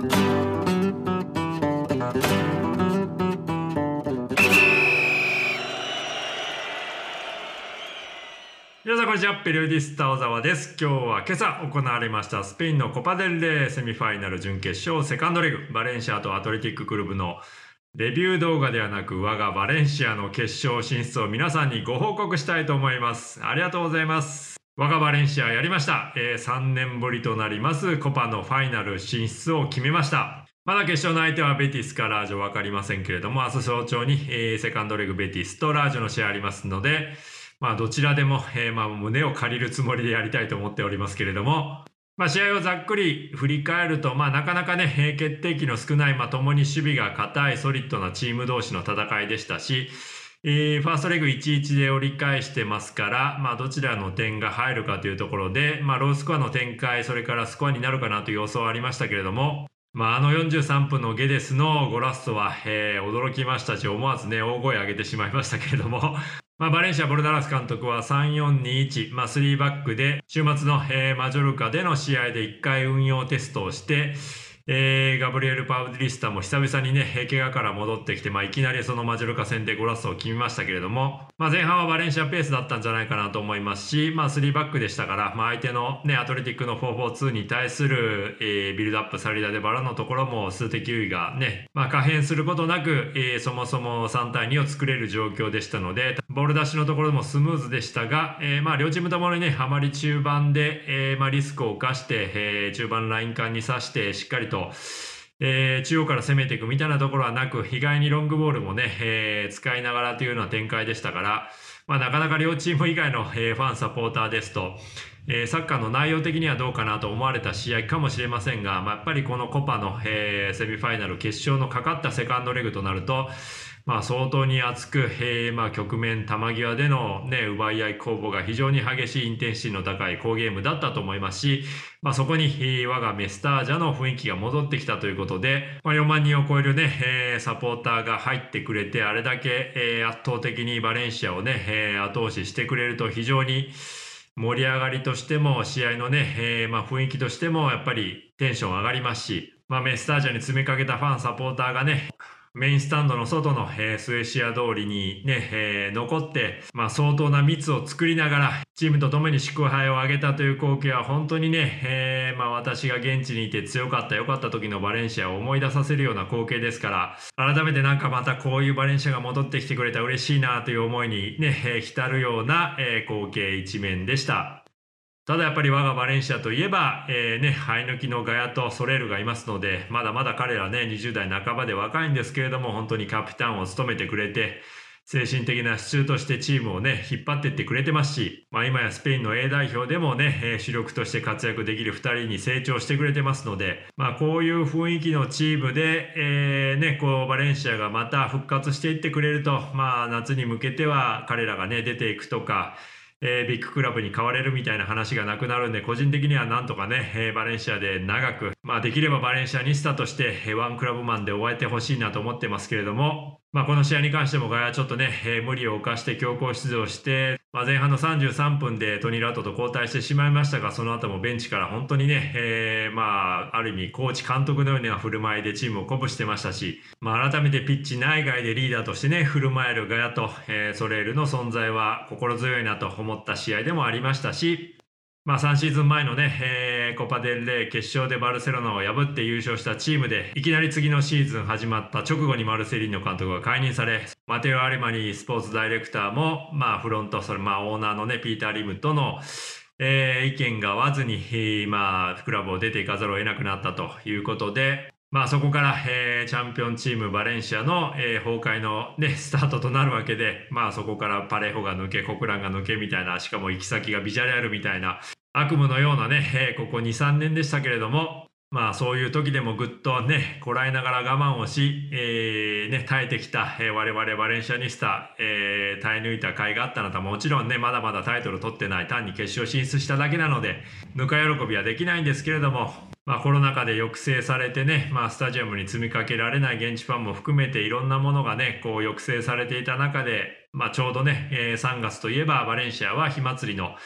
皆さんこんにちはペリオディスタ小沢です。今日は今朝行われましたスペインのコパデルレーセミファイナル準決勝セカンドレグバレンシアとアトレティッククルブのレビュー動画ではなく我がバレンシアの決勝進出を皆さんにご報告したいと思います。ありがとうございます。我がバレンシアやりました、えー、3年ぶりとなります。コパのファイナル進出を決めました。まだ決勝の相手はベティスかラージョ分かりませんけれども明日早朝に、えー、セカンドレグベティスとラージョの試合ありますのでまあ、どちらでも、えー、まあ、胸を借りるつもりでやりたいと思っておりますけれども、まあ、試合をざっくり振り返ると、まあ、なかなかね、決定機の少ない、まあ、共に守備が硬いソリッドなチーム同士の戦いでしたし、えー、ファーストレグ1-1で折り返してますから、まあ、どちらの点が入るかというところで、まあ、ロースコアの展開、それからスコアになるかなという予想はありましたけれども、まあ、あの43分のゲデスのゴラストは、えー、驚きましたし、思わずね、大声上げてしまいましたけれども、まあ、バレンシア・ボルダラス監督は3-4-2-1、まあ、3バックで週末の、えー、マジョルカでの試合で1回運用テストをして、えー、ガブリエル・パウデリスタも久々にね、怪我から戻ってきて、まあ、いきなりそのマジョルカ戦でゴラスを決めましたけれども、まあ、前半はバレンシアペースだったんじゃないかなと思いますし、まあ、3バックでしたから、まあ、相手のね、アトレティックの4-4-2に対する、えー、ビルドアップサリダでバラのところも数的優位がね、まあ、可変することなく、えー、そもそも3対2を作れる状況でしたので、ボール出しのところもスムーズでしたが、えー、まあ、両チームともにね、あまり中盤で、えー、まあ、リスクを冒して、えー、中盤ライン間に刺して、しっかりと、えー、中央から攻めていくみたいなところはなく、意外にロングボールもね、えー、使いながらというような展開でしたから、まあ、なかなか両チーム以外の、えー、ファン、サポーターですと、えー、サッカーの内容的にはどうかなと思われた試合かもしれませんが、まあ、やっぱりこのコパの、えー、セミファイナル決勝のかかったセカンドレグとなると、まあ、相当に熱く、えー、まあ、局面、球際での、ね、奪い合い攻防が非常に激しいインテンシティの高い好ゲームだったと思いますし、まあ、そこに、えー、我がメスタージャの雰囲気が戻ってきたということで、まあ、4万人を超えるね、えー、サポーターが入ってくれて、あれだけ、え圧倒的にバレンシアをね、え後押ししてくれると非常に盛り上がりとしても、試合のね、えま雰囲気としてもやっぱりテンション上がりますし、まあ、メスタージャに詰めかけたファン、サポーターがね、メインスタンドの外の、えー、スエシア通りにね、えー、残って、まあ、相当な密を作りながら、チームと共に祝杯を挙げたという光景は本当にね、えー、まあ、私が現地にいて強かった、良かった時のバレンシアを思い出させるような光景ですから、改めてなんかまたこういうバレンシアが戻ってきてくれた嬉しいなという思いにね、えー、浸るような、えー、光景一面でした。ただやっぱり我がバレンシアといえば、えー、ね、生え抜きのガヤとソレールがいますので、まだまだ彼らね、20代半ばで若いんですけれども、本当にキャプテンを務めてくれて、精神的な支柱としてチームをね、引っ張っていってくれてますし、まあ今やスペインの A 代表でもね、主力として活躍できる2人に成長してくれてますので、まあこういう雰囲気のチームで、えー、ね、こうバレンシアがまた復活していってくれると、まあ夏に向けては彼らがね、出ていくとか、えー、ビッグクラブに買われるみたいな話がなくなるんで、個人的にはなんとかね、えー、バレンシアで長く、まあできればバレンシアニスタとして、えー、ワンクラブマンで終えてほしいなと思ってますけれども、まあ、この試合に関してもガヤちょっとね、えー、無理を犯して強行出場して、まあ、前半の33分でトニー・ラットと交代してしまいましたが、その後もベンチから本当にね、えー、まあ、ある意味コーチ監督のような振る舞いでチームを鼓舞してましたし、まあ、改めてピッチ内外でリーダーとしてね、振る舞えるガヤと、えー、ソレールの存在は心強いなと思った試合でもありましたし、まあ、3シーズン前のね、えー、コパデルレ決勝でバルセロナを破って優勝したチームで、いきなり次のシーズン始まった直後にマルセリーの監督が解任され、マテオ・アレマニスポーツダイレクターも、まあ、フロント、それ、まあ、オーナーのね、ピーター・リムとの、えー、意見が合わずに、まあ、クラブを出ていかざるを得なくなったということで、まあそこから、えー、チャンピオンチームバレンシアの、えー、崩壊のね、スタートとなるわけで、まあそこからパレホが抜け、コクランが抜けみたいな、しかも行き先がビジャレアルみたいな、悪夢のようなね、えー、ここ2、3年でしたけれども、まあそういう時でもぐっとね、こらえながら我慢をし、えー、ね、耐えてきた、えー、我々バレンシアニスタ、えー、耐え抜いた甲斐があったのともちろんね、まだまだタイトル取ってない、単に決勝進出しただけなので、ぬか喜びはできないんですけれども、まあ、コロナ禍で抑制されてね、まあ、スタジアムに積みかけられない現地ファンも含めていろんなものがね、こう抑制されていた中で、まあ、ちょうどね、えー、3月といえばバレンシアは火祭りの、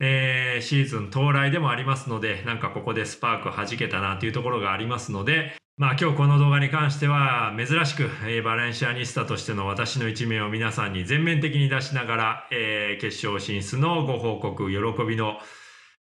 えー、シーズン到来でもありますので、なんかここでスパーク弾けたなというところがありますので、まあ今日この動画に関しては珍しく、えー、バレンシアニスタとしての私の一面を皆さんに全面的に出しながら、えー、決勝進出のご報告、喜びの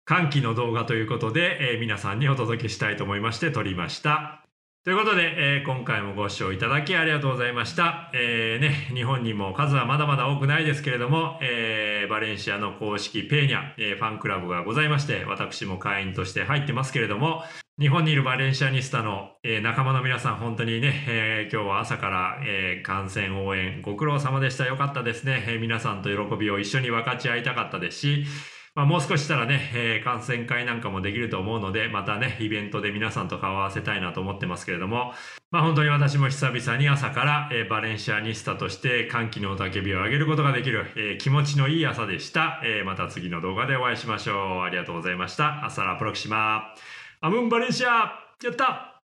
歓喜の動画ということで、えー、皆さんにお届けしたいと思いまして撮りました。ということで、えー、今回もご視聴いただきありがとうございました。えー、ね、日本にも数はまだまだ多くないですけれども、えー、バレンシアの公式ペーニャ、えファンクラブがございまして、私も会員として入ってますけれども、日本にいるバレンシアニスタの、え仲間の皆さん、本当にね、え今日は朝から、え観戦応援ご苦労様でした。よかったですね。え皆さんと喜びを一緒に分かち合いたかったですし、まあ、もう少ししたらね、えー、観戦会なんかもできると思うので、またね、イベントで皆さんと顔を合わせたいなと思ってますけれども、まあ、本当に私も久々に朝から、えー、バレンシアニスタとして歓喜の雄たけびを上げることができる、えー、気持ちのいい朝でした、えまた次の動画でお会いしましょう。ありがとうございました。アサラプロキシマ。アムンバレンシアやった